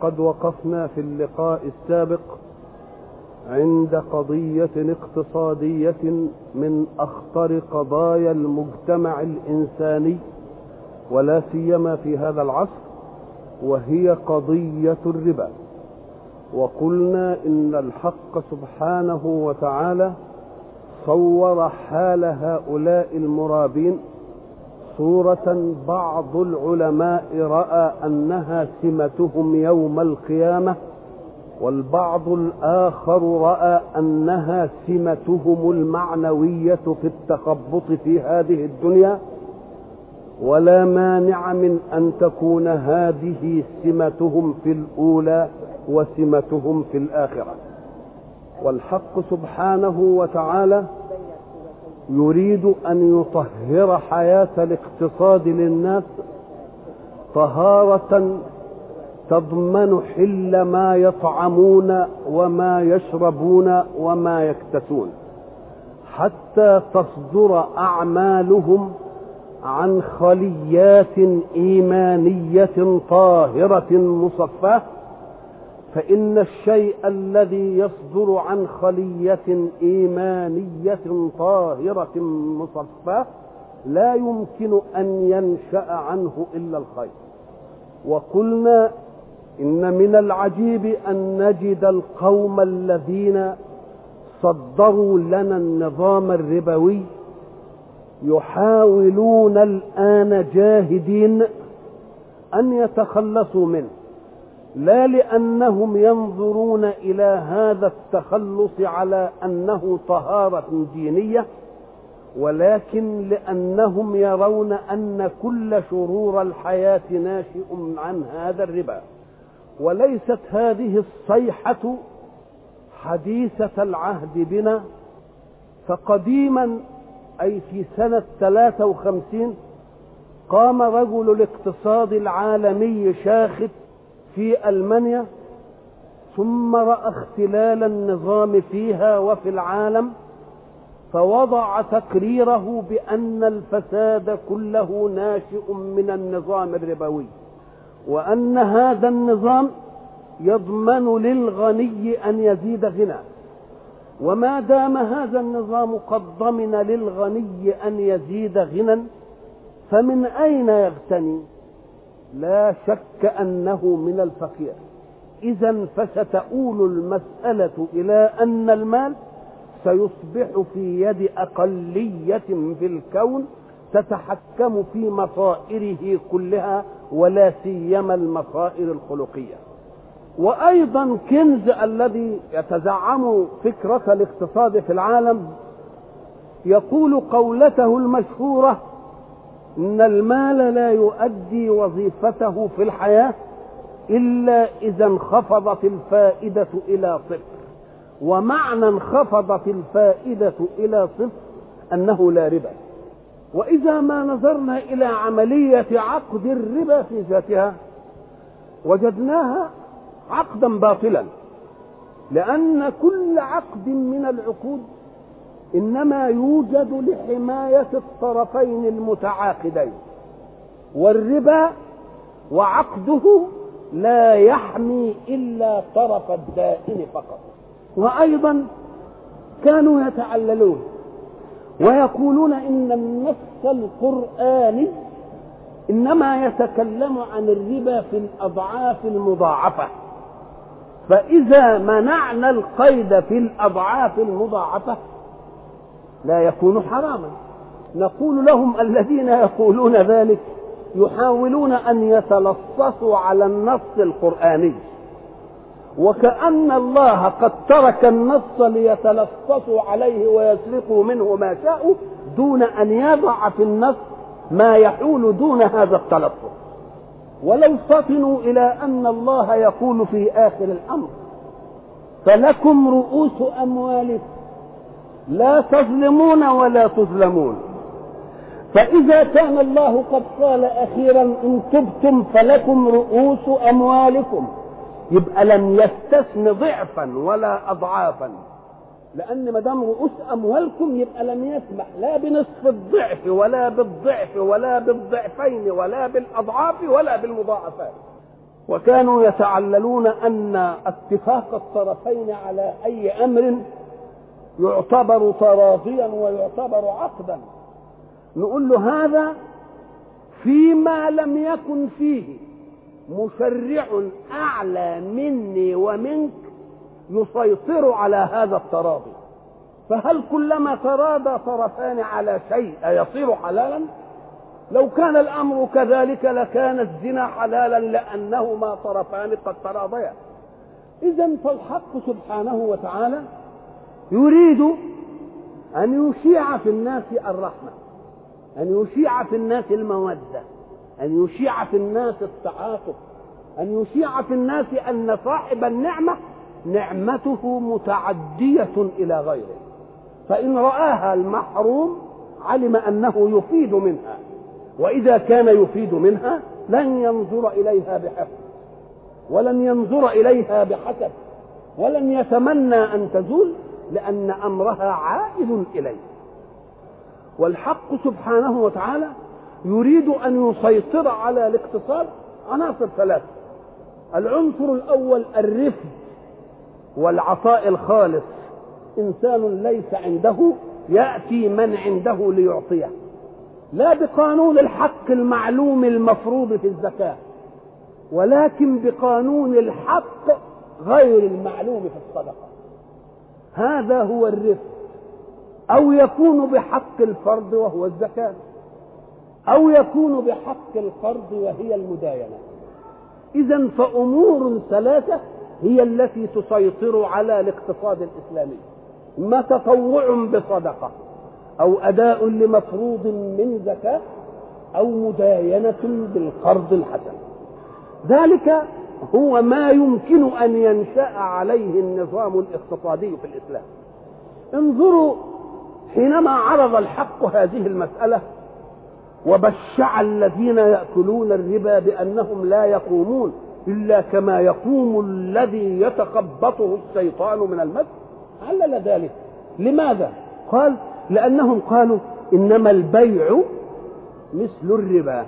وقد وقفنا في اللقاء السابق عند قضية اقتصادية من أخطر قضايا المجتمع الإنساني ولا سيما في هذا العصر وهي قضية الربا. وقلنا إن الحق سبحانه وتعالى صور حال هؤلاء المرابين صورة بعض العلماء رأى أنها سمتهم يوم القيامة والبعض الآخر رأى أنها سمتهم المعنوية في التخبط في هذه الدنيا. ولا مانع من أن تكون هذه سمتهم في الأولى وسمتهم في الآخرة. والحق سبحانه وتعالى يريد أن يطهر حياة الاقتصاد للناس طهارة تضمن حل ما يطعمون وما يشربون وما يكتسون حتى تصدر أعمالهم عن خليات إيمانية طاهرة مصفاة فإن الشيء الذي يصدر عن خلية إيمانية طاهرة مصفاة لا يمكن أن ينشأ عنه إلا الخير. وقلنا إن من العجيب أن نجد القوم الذين صدروا لنا النظام الربوي يحاولون الآن جاهدين أن يتخلصوا منه. لا لأنهم ينظرون إلى هذا التخلص على أنه طهارة دينية ولكن لأنهم يرون أن كل شرور الحياة ناشئ عن هذا الربا. وليست هذه الصيحة حديثة العهد بنا فقديما أي في سنة 53 قام رجل الاقتصاد العالمي شاخص في ألمانيا ثم رأى اختلال النظام فيها وفي العالم فوضع تقريره بأن الفساد كله ناشئ من النظام الربوي وأن هذا النظام يضمن للغني أن يزيد غنى. وما دام هذا النظام قد ضمن للغني أن يزيد غنى فمن أين يغتني؟ لا شك أنه من الفقير. إذا فستؤول المسألة إلى أن المال سيصبح في يد أقلية في الكون تتحكم في مصائره كلها ولا سيما المصائر الخلقية. وأيضا كنز الذي يتزعم فكرة الاقتصاد في العالم يقول قولته المشهورة إن المال لا يؤدي وظيفته في الحياة إلا إذا انخفضت الفائدة إلى صفر. ومعنى انخفضت الفائدة إلى صفر أنه لا ربا. وإذا ما نظرنا إلى عملية عقد الربا في ذاتها وجدناها عقدا باطلا لأن كل عقد من العقود إنما يوجد لحماية الطرفين المتعاقدين والربا وعقده لا يحمي إلا طرف الدائن فقط. وأيضا كانوا يتعللون ويقولون إن النص القراني إنما يتكلم عن الربا في الأضعاف المضاعفة. فإذا منعنا القيد في الأضعاف المضاعفة لا يكون حراما. نقول لهم الذين يقولون ذلك يحاولون أن يتلصصوا على النص القرآني. وكأن الله قد ترك النص ليتلصصوا عليه ويسرقوا منه ما شاءوا دون أن يضع في النص ما يحول دون هذا التلصص. ولو فطنوا إلى أن الله يقول في آخر الأمر فلكم رؤوس أموالكم لا تظلمون ولا تظلمون. فإذا كان الله قد قال أخيرا إن تبتم فلكم رؤوس أموالكم. يبقى لم يستثن ضعفا ولا اضعافا. لأن ما دام رؤوس أموالكم يبقى لم يسمح. لا بنصف الضعف ولا بالضعف ولا بالضعفين ولا بالأضعاف ولا بالمضاعفات. وكانوا يتعللون أن اتفاق الطرفين على أي أمر يعتبر تراضيا ويعتبر عقدا. نقول له هذا فيما لم يكن فيه مشرع أعلى مني ومنك يسيطر على هذا التراضي. فهل كلما تراضى طرفان على شيء يصير حلالا؟ لو كان الأمر كذلك لكان الزنا حلالا لأنهما طرفان قد تراضيا. اذا فالحق سبحانه وتعالى يريد أن يشيع في الناس الرحمة أن يشيع في الناس المودة أن يشيع في الناس التعاطف أن يشيع في الناس أن صاحب النعمة نعمته متعدية إلى غيره. فإن رآها المحروم علم أنه يفيد منها وإذا كان يفيد منها لن ينظر إليها بحفظ ولن ينظر إليها بحسب ولن يتمنى أن تزول لأن أمرها عائد إليه. والحق سبحانه وتعالى يريد أن يسيطر على الاقتصاد عناصر ثلاثة. العنصر الأول الرفد والعطاء الخالص. إنسان ليس عنده يأتي من عنده ليعطيه. لا بقانون الحق المعلوم المفروض في الزكاة ولكن بقانون الحق غير المعلوم في الصدقة. هذا هو الرفق. أو يكون بحق الفرض وهو الزكاة. أو يكون بحق القرض وهي المداينة. إذا فأمور ثلاثة هي التي تسيطر على الاقتصاد الإسلامي. ما تطوع بصدقة أو أداء لمفروض من زكاة أو مداينة بالقرض الحسن. ذلك هو ما يمكن أن ينشأ عليه النظام الاقتصادي في الإسلام. انظروا حينما عرض الحق هذه المسألة وبشع الذين يأكلون الربا بأنهم لا يقومون إلا كما يقوم الذي يتخبطه الشيطان من المس. علل ذلك. لماذا؟ قال لأنهم قالوا إنما البيع مثل الربا.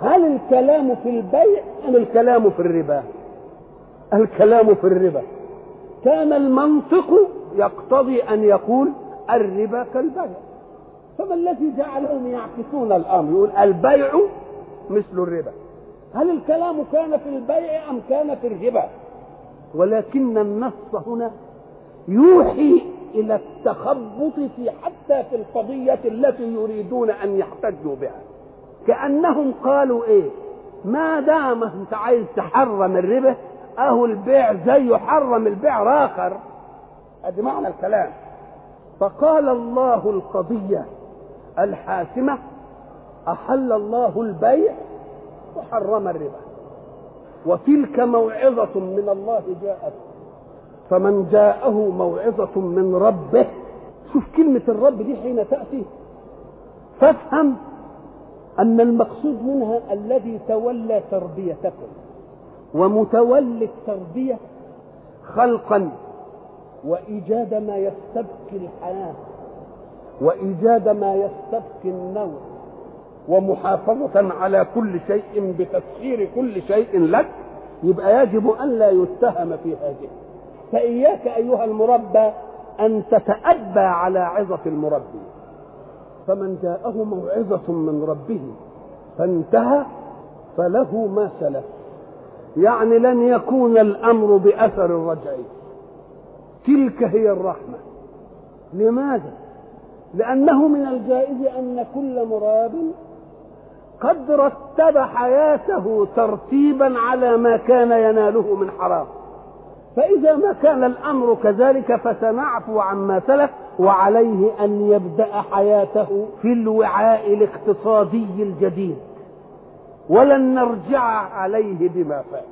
هل الكلام في البيع أم الكلام في الربا؟ الكلام في الربا. كان المنطق يقتضي أن يقول الربا كالبيع. فما الذي جعلهم يعكسون الأمر؟ يقول البيع مثل الربا. هل الكلام كان في البيع أم كان في الربا؟ ولكن النص هنا يوحي إلى التخبط في حتى في القضية التي يريدون أن يحتجوا بها. كأنهم قالوا إيه؟ ما دام أنت عايز تحرم الربا أهو البيع زي يحرم البيع اخر أدي معنى الكلام. فقال الله القضية الحاسمة أحل الله البيع وحرم الربا. وتلك موعظة من الله جاءت. فمن جاءه موعظة من ربه. شوف كلمة الرب دي حين تأتي. فافهم أن المقصود منها الذي تولى تربيتكم ومتولي التربية خلقا وإيجاد ما يستبقي الحياة وإيجاد ما يستبقي النوم ومحافظة على كل شيء بتسخير كل شيء لك يبقى يجب أن لا يتهم في هذه. فإياك أيها المربى أن تتأبى على عظة المربي. فمن جاءه موعظة من ربه فانتهى فله ما سلف. يعني لن يكون الأمر بأثر الرجع. تلك هي الرحمة. لماذا؟ لأنه من الجائز أن كل مراب قد رتب حياته ترتيبا على ما كان يناله من حرام. فإذا ما كان الأمر كذلك فسنعفو عما سلف وعليه أن يبدأ حياته في الوعاء الاقتصادي الجديد. ولن نرجع عليه بما فات.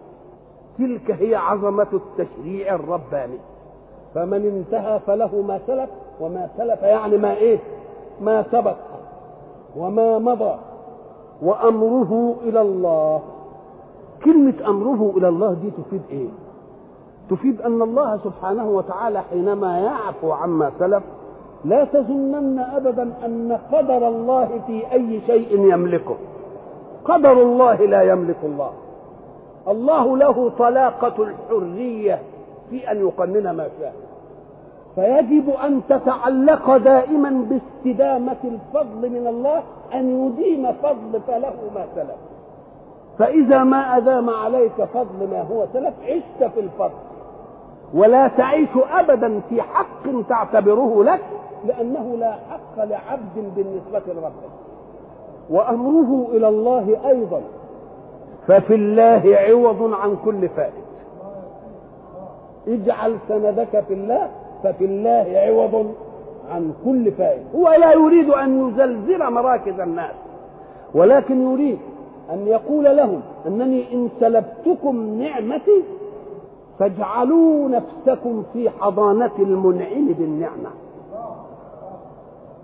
تلك هي عظمة التشريع الرباني. فمن انتهى فله ما سلف وما سلف يعني ما إيه؟ ما سبق وما مضى. وأمره إلى الله. كلمة أمره إلى الله دي تفيد إيه؟ تفيد أن الله سبحانه وتعالى حينما يعفو عما سلف لا تظنن أبدا أن قدر الله في أي شيء يملكه. قدر الله لا يملك الله. الله له طلاقة الحرية في أن يقنن ما شاء. فيجب أن تتعلق دائما باستدامة الفضل من الله أن يديم فضل فله ما سلف. فإذا ما أدام عليك فضل ما هو سلف عشت في الفضل. ولا تعيش أبدا في حق تعتبره لك لأنه لا حق لعبد بالنسبة لربه. وأمره إلى الله أيضا. ففي الله عوض عن كل فائد. اجعل سندك في الله ففي الله عوض عن كل فائد. هو لا يريد أن يزلزل مراكز الناس ولكن يريد أن يقول لهم أنني إن سلبتكم نعمتي فاجعلوا نفسكم في حضانة المنعم بالنعمة.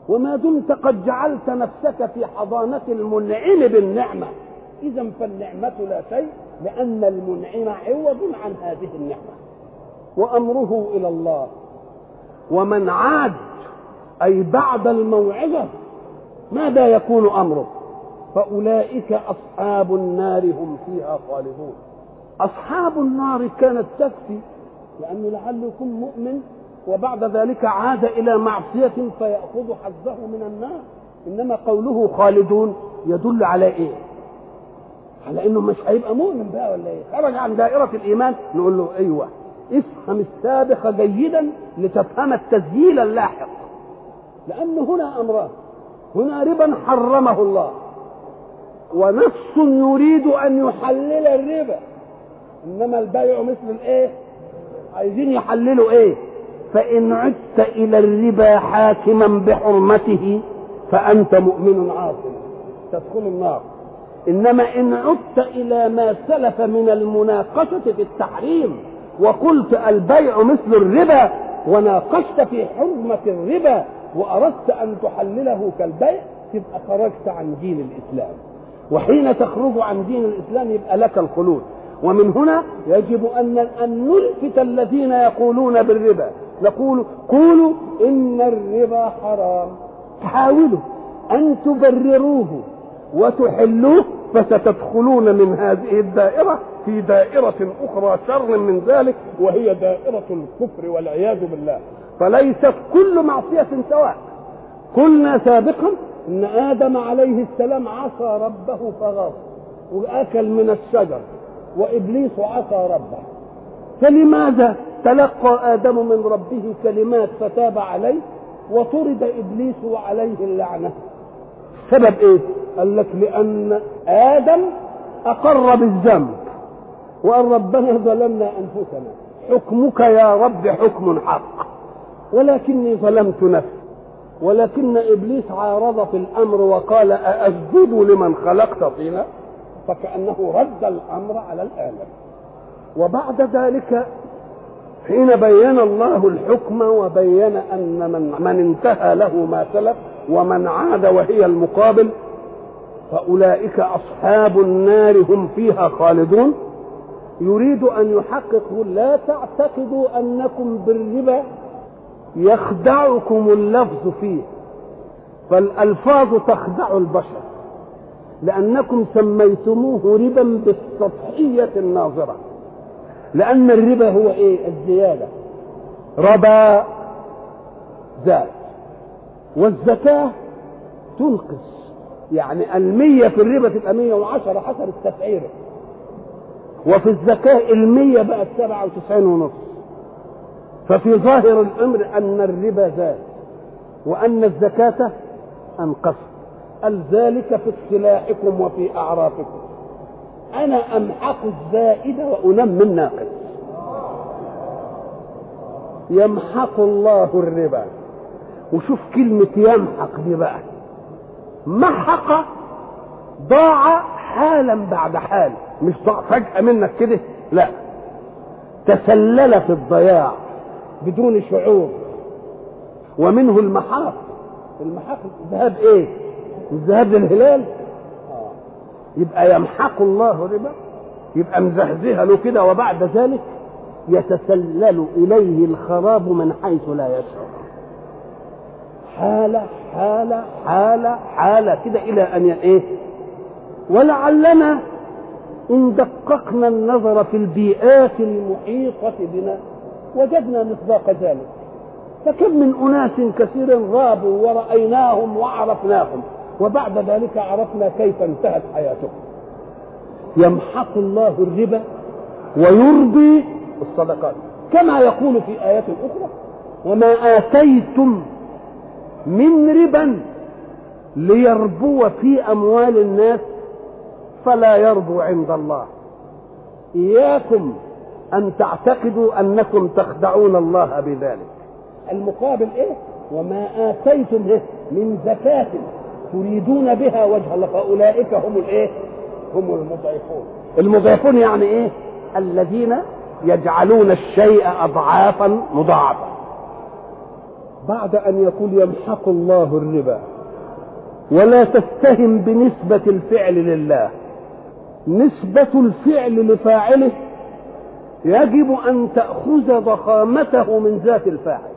وما دمت قد جعلت نفسك في حضانة المنعم بالنعمة. إذا فالنعمة لا شيء لأن المنعم عوض عن هذه النعمة. وأمره إلى الله. ومن عاد أي بعد الموعظة ماذا يكون أمره؟ فأولئك أصحاب النار هم فيها خالدون. أصحاب النار كانت تكفي لأنه لعله يكون مؤمن وبعد ذلك عاد إلى معصية فيأخذ حظه من النار إنما قوله خالدون يدل على إيه؟ على إنه مش هيبقى مؤمن بقى ولا إيه؟ خرج عن دائرة الإيمان نقول له أيوه افهم السابق جيدا لتفهم التسجيل اللاحق لأن هنا أمران هنا ربا حرمه الله ونفس يريد أن يحلل الربا إنما البيع مثل الإيه؟ عايزين يحللوا إيه؟ فإن عدت إلى الربا حاكما بحرمته فأنت مؤمن عاصم تدخل النار إنما إن عدت إلى ما سلف من المناقشة في التحريم وقلت البيع مثل الربا وناقشت في حرمة الربا وأردت أن تحلله كالبيع تبقى خرجت عن دين الإسلام وحين تخرج عن دين الإسلام يبقى لك الخلود ومن هنا يجب أن أن نلفت الذين يقولون بالربا. نقول قولوا إن الربا حرام. حاولوا أن تبرروه وتحلوه فستدخلون من هذه الدائرة في دائرة أخرى شر من ذلك وهي دائرة الكفر والعياذ بالله. فليست كل معصية سواء. قلنا سابقا إن آدم عليه السلام عصى ربه فغاص وأكل من الشجر. وإبليس عصى ربه. فلماذا تلقى آدم من ربه كلمات فتاب عليه؟ وطرد إبليس وعليه اللعنة. سبب إيه؟ قال لك لأن آدم أقر بالذنب وقال ربنا ظلمنا أنفسنا. حكمك يا رب حكم حق. ولكني ظلمت نفسي. ولكن إبليس عارض في الأمر وقال ااسجد لمن خلقت طينا؟ فكأنه رد الأمر على الآلم. وبعد ذلك حين بين الله الحكم وبين أن من من انتهى له ما سلف ومن عاد وهي المقابل فأولئك أصحاب النار هم فيها خالدون. يريد أن يحقق لا تعتقدوا أنكم بالربا يخدعكم اللفظ فيه فالألفاظ تخدع البشر. لأنكم سميتموه ربا بالسطحيه الناظرة. لأن الربا هو إيه؟ الزيادة. ربا زاد. والزكاة تنقص. يعني المية في الربا تبقى مية وعشرة حسب التسعير وفي الزكاة المية بقت سبعة وتسعين ونص. ففي ظاهر الأمر أن الربا زاد. وأن الزكاة أنقصت. قال ذلك في اصطلاحكم وفي أعرافكم. أنا أمحق الزائد وانمي الناقص يمحق الله الربا. وشوف كلمة يمحق دي بقى. محق ضاع حالا بعد حال. مش ضاع فجأة منك كده؟ لا. تسلل في الضياع بدون شعور. ومنه المحاق. المحاق ذهاب إيه؟ الذهاب للهلال. يبقى يمحق الله ربا يبقى مزهزها له كده وبعد ذلك يتسلل إليه الخراب من حيث لا يشعر. حالة حالة حالة حالة كده إلى أن إيه؟ ولعلنا إن دققنا النظر في البيئات المحيطة بنا وجدنا مصداق ذلك. فكم من أناس كثير غابوا ورأيناهم وعرفناهم. وبعد ذلك عرفنا كيف انتهت حياتهم يمحق الله الربا ويربي الصدقات. كما يقول في آيات أخرى وما آتيتم من ربا ليربو في أموال الناس فلا يربو عند الله. إياكم أن تعتقدوا أنكم تخدعون الله بذلك. المقابل إيه؟ وما آتيتم إيه؟ من زكاة. تريدون بها وجه الله فأولئك هم الإيه؟ هم المضعفون. المضعفون يعني إيه؟ الذين يجعلون الشيء أضعافا مضاعفة بعد أن يقول يمحق الله الربا ولا تتهم بنسبة الفعل لله. نسبة الفعل لفاعله يجب أن تأخذ ضخامته من ذات الفاعل.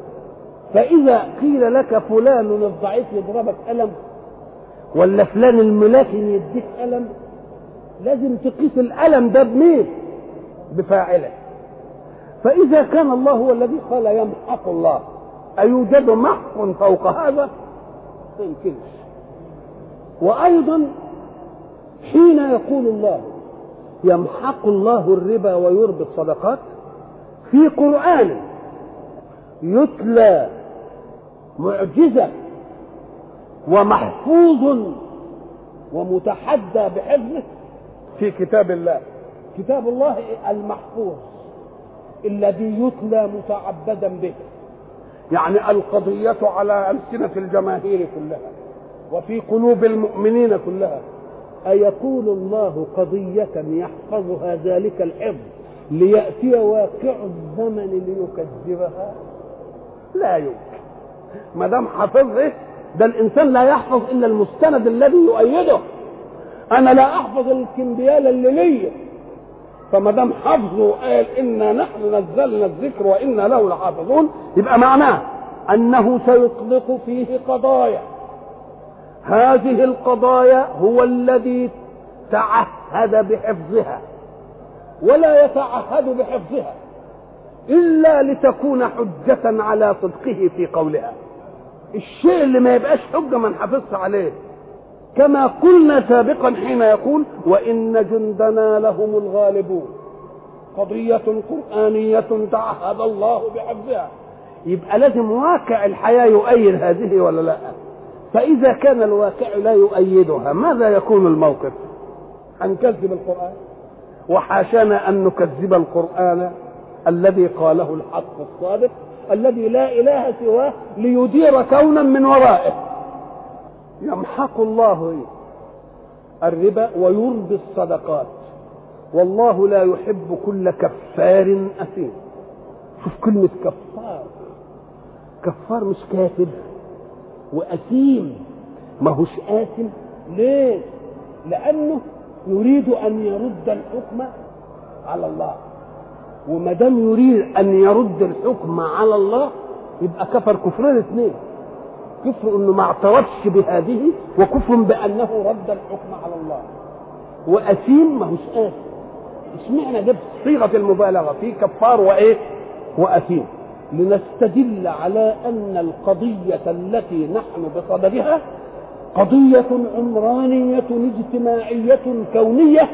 فإذا قيل لك فلان الضعيف يضربك ألم ولا فلان الملاكن يديك ألم لازم تقيس الألم ده بمين؟ بفاعله. فإذا كان الله هو الذي قال يمحق الله أيوجد محق فوق هذا؟ ما يمكنش وأيضا حين يقول الله يمحق الله الربا ويربي الصدقات في قرآن يتلى معجزة ومحفوظ ومتحدى بحفظه في كتاب الله. كتاب الله المحفوظ الذي يتلى متعبدا به. يعني القضية على ألسنة الجماهير كلها وفي قلوب المؤمنين كلها. أيقول الله قضية يحفظها ذلك الحفظ ليأتي واقع الزمن ليكذبها؟ لا يمكن. ما دام حفظه ده الإنسان لا يحفظ إلا المستند الذي يؤيده. أنا لا أحفظ الكمبيال اللي ليا. فما دام حفظه قال إنا نحن نزلنا الذكر وإنا له لحافظون يبقى معناه أنه سيطلق فيه قضايا. هذه القضايا هو الذي تعهد بحفظها ولا يتعهد بحفظها إلا لتكون حجة على صدقه في قولها. الشيء اللي ما يبقاش حجة ما نحافظش عليه. كما قلنا سابقا حين يقول وإن جندنا لهم الغالبون. قضية قرآنية تعهد الله بحفظها. يبقى لازم واقع الحياة يؤيد هذه ولا لا؟ فإذا كان الواقع لا يؤيدها ماذا يكون الموقف؟ أن نكذب القرآن. وحاشانا أن نكذب القرآن الذي قاله الحق الصادق. الذي لا إله سواه ليدير كونا من ورائه. يمحق الله الربا ويربي الصدقات. والله لا يحب كل كفار أثيم. شوف كلمة كفار. كفار مش كافر وأثيم. ما هوش آثم. ليه؟ لأنه يريد أن يرد الحكم على الله. وما دام يريد أن يرد الحكم على الله يبقى كفر كفرين اثنين كفر إنه ما اعترفش بهذه وكفر بأنه رد الحكم على الله. وأثيم ما هوش اثم اشمعنى جبت صيغة المبالغة؟ في كفار وإيه؟ وأثيم. لنستدل على أن القضية التي نحن بصددها قضية عمرانية اجتماعية كونية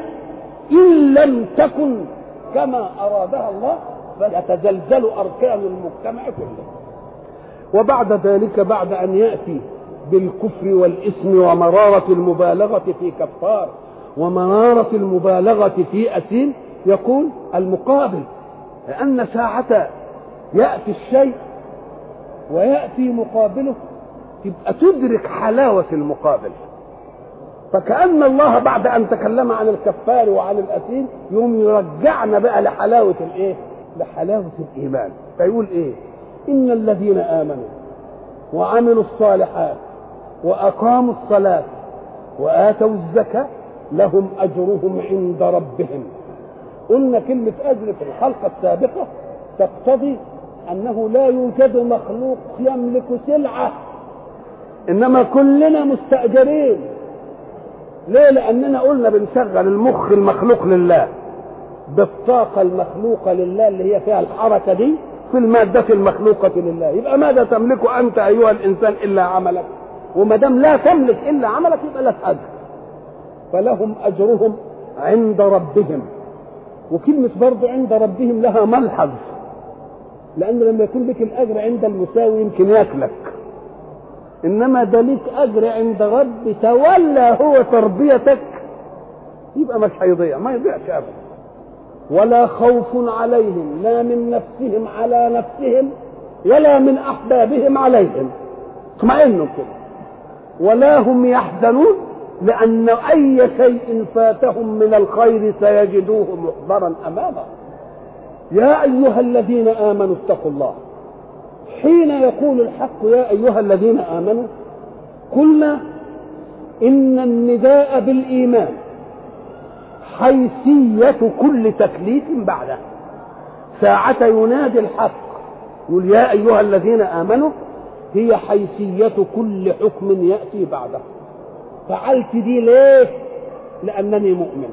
إن لم تكن كما أرادها الله فيتزلزل أركان المجتمع كله. وبعد ذلك بعد أن يأتي بالكفر والإثم ومرارة المبالغة في كفار ومرارة المبالغة في اثيم يقول المقابل لأن ساعة يأتي الشيء ويأتي مقابله تبقى تدرك حلاوة المقابل. فكأن الله بعد أن تكلم عن الكفار وعن الأثيم يوم يرجعنا بقى لحلاوة الإيه؟ لحلاوة الإيمان فيقول إيه؟ إن الذين آمنوا وعملوا الصالحات وأقاموا الصلاة وآتوا الزكاة لهم أجرهم عند ربهم قلنا كلمة أجر في الحلقة السابقة تقتضي أنه لا يوجد مخلوق يملك سلعة إنما كلنا مستأجرين ليه؟ لأننا قلنا بنشغل المخ المخلوق لله. بالطاقة المخلوقة لله اللي هي فيها الحركة دي في المادة المخلوقة لله. يبقى ماذا تملك أنت أيها الإنسان إلا عملك؟ وما دام لا تملك إلا عملك يبقى لك أجر فلهم أجرهم عند ربهم. وكلمة برضه عند ربهم لها ملحظ. لأن لما يكون لك الأجر عند المساوي يمكن ياكلك. إنما ده ليك أجر عند رب تولى هو تربيتك. يبقى مش هيضيع ما يضيعش أبدا. ولا خوف عليهم لا من نفسهم على نفسهم ولا من أحبابهم عليهم. اطمئنوا كده. ولا هم يحزنون لأن أي شيء فاتهم من الخير سيجدوه محضرا امامهم يا أيها الذين آمنوا اتقوا الله. حين يقول الحق يا أيها الذين آمنوا قلنا إن النداء بالإيمان حيثية كل تكليف بعده. ساعة ينادي الحق يقول يا أيها الذين آمنوا هي حيثية كل حكم يأتي بعده. فعلت دي ليه؟ لأنني مؤمن.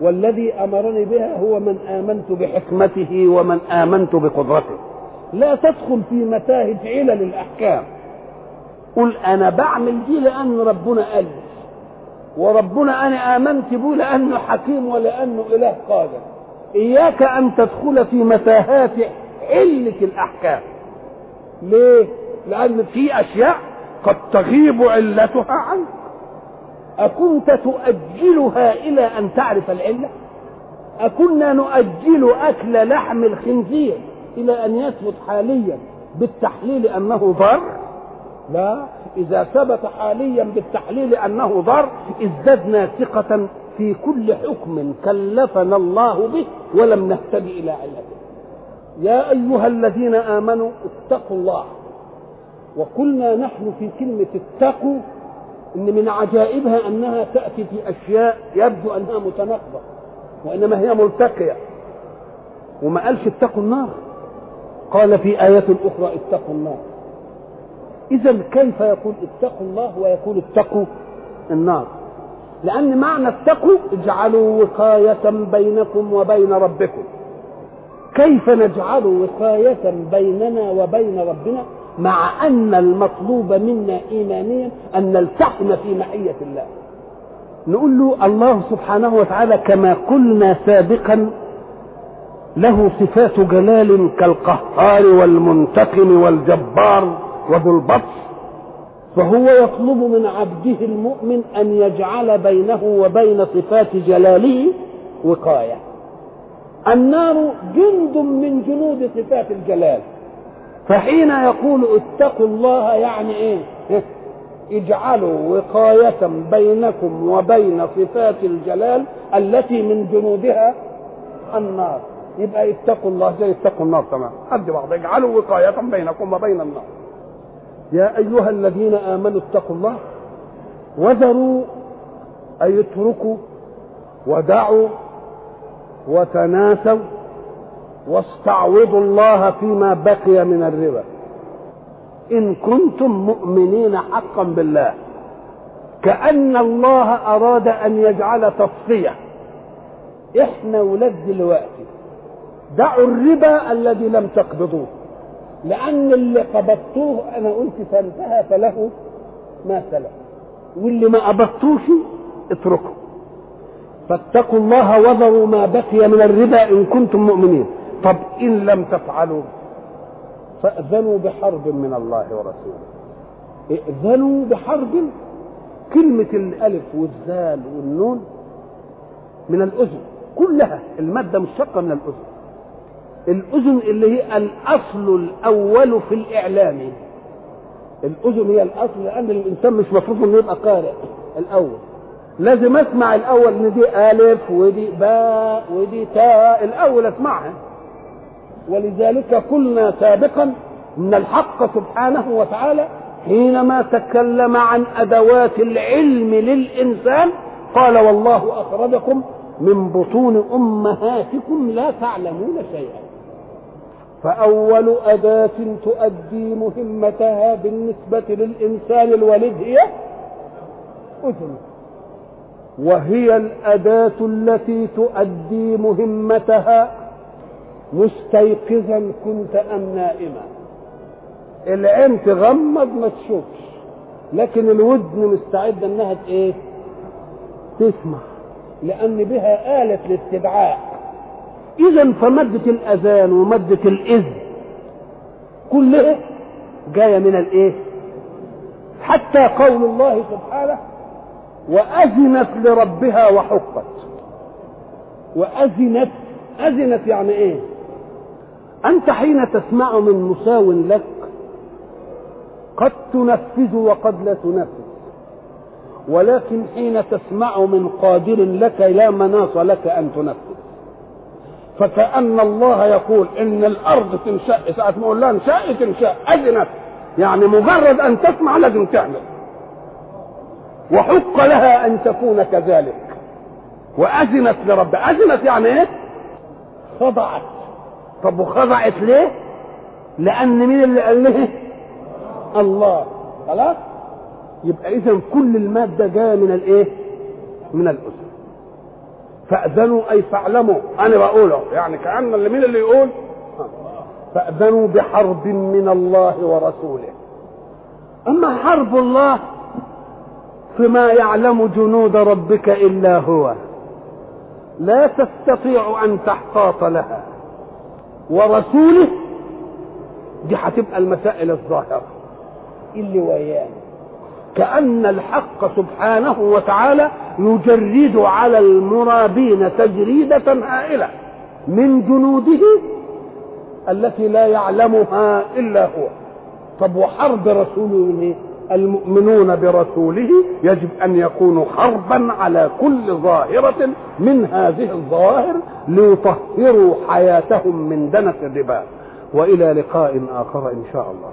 والذي أمرني بها هو من آمنت بحكمته ومن آمنت بقدرته. لا تدخل في متاهة علل الأحكام. قل أنا بعمل دي لأن ربنا قال وربنا أنا آمنت به لأنه حكيم ولأنه إله قادر. إياك أن تدخل في متاهات علة الأحكام. ليه؟ لأن في أشياء قد تغيب علتها عنك. أكنت تؤجلها إلى أن تعرف العلة؟ أكنا نؤجل أكل لحم الخنزير. إلى أن يثبت حاليا بالتحليل أنه ضر؟ لا. إذا ثبت حاليا بالتحليل أنه ضر ازددنا ثقة في كل حكم كلفنا الله به ولم نهتدي إلى علته يا أيها الذين آمنوا اتقوا الله. وقلنا نحن في كلمة اتقوا إن من عجائبها أنها تأتي في أشياء يبدو أنها متناقضة وإنما هي ملتقية. وما قالش اتقوا النار. قال في آية أخرى اتقوا النار. إذا كيف يقول اتقوا الله ويقول اتقوا النار؟ لأن معنى اتقوا اجعلوا وقاية بينكم وبين ربكم. كيف نجعل وقاية بيننا وبين ربنا؟ مع أن المطلوب منا إيمانيا أن نلتحم في معية الله. نقول له الله سبحانه وتعالى كما قلنا سابقا له صفات جلال كالقهار والمنتقم والجبار وذو البطش. فهو يطلب من عبده المؤمن أن يجعل بينه وبين صفات جلاله وقاية. النار جند من جنود صفات الجلال. فحين يقول اتقوا الله يعني إيه؟ اجعلوا وقاية بينكم وبين صفات الجلال التي من جنودها النار. يبقى اتقوا الله زي اتقوا النار تمام. قد بعض اجعلوا وقاية بينكم وبين النار. يا أيها الذين آمنوا اتقوا الله وذروا أي اتركوا ودعوا وتناسوا واستعوضوا الله فيما بقي من الربا. إن كنتم مؤمنين حقا بالله. كأن الله أراد أن يجعل تصفية. إحنا ولاد دلوقتي دعوا الربا الذي لم تقبضوه. لأن اللي قبضتوه أنا قلت فانتهى فله ما سلف. واللي ما قبضتوش اتركه. فاتقوا الله وذروا ما بقي من الربا إن كنتم مؤمنين. طب إن لم تفعلوا فأذنوا بحرب من الله ورسوله. ائذنوا بحرب كلمة الألف والزال والنون من الأذن كلها المادة مشتقة من الأذن. الأذن اللي هي الأصل الأول في الإعلام. الأذن هي الأصل لأن الإنسان مش مفروض إنه يبقى قارئ الأول. لازم أسمع الأول إن دي ألف ودي باء ودي تاء الأول أسمعها. ولذلك قلنا سابقا إن الحق سبحانه وتعالى حينما تكلم عن أدوات العلم للإنسان قال والله اخرجكم من بطون أمهاتكم لا تعلمون شيئا. فأول أداة تؤدي مهمتها بالنسبة للإنسان الوليد هي أذنه. وهي الأداة التي تؤدي مهمتها مستيقظا كنت أم نائما. العين تغمض ما تشوفش لكن الودن مستعدة إنها إيه؟ تسمع لأن بها آلة الاستدعاء اذا فمادة الأذان ومادة الإذن كلها جاية من الإيه؟ حتى قول الله سبحانه وأذنت لربها وحقت. وأذنت أذنت يعني إيه؟ أنت حين تسمع من مساو لك قد تنفذ وقد لا تنفذ. ولكن حين تسمع من قادر لك لا مناص لك أن تنفذ. فكأن الله يقول إن الأرض تنشأ ساعة ما أقول لها انشأ تنشأ أذنت. يعني مجرد أن تسمع لازم تعمل. وحق لها أن تكون كذلك. وأذنت لرب أذنت يعني إيه؟ خضعت. طب وخضعت ليه؟ لأن مين اللي قال لها؟ الله. خلاص؟ يبقى اذا كل المادة جاية من الإيه؟ من الاذن فأذنوا أي فاعلموا. أنا بقوله يعني كأن اللي مين اللي يقول؟ فأذنوا بحرب من الله ورسوله. أما حرب الله فما يعلم جنود ربك إلا هو. لا تستطيع أن تحتاط لها. ورسوله دي هتبقى المسائل الظاهرة. اللي وياه كأن الحق سبحانه وتعالى يجرد على المرابين تجريدة هائلة من جنوده التي لا يعلمها إلا هو طب وحرب رسوله؟ المؤمنون برسوله يجب أن يكونوا حربا على كل ظاهرة من هذه الظواهر ليطهروا حياتهم من دنس الربا وإلى لقاء آخر إن شاء الله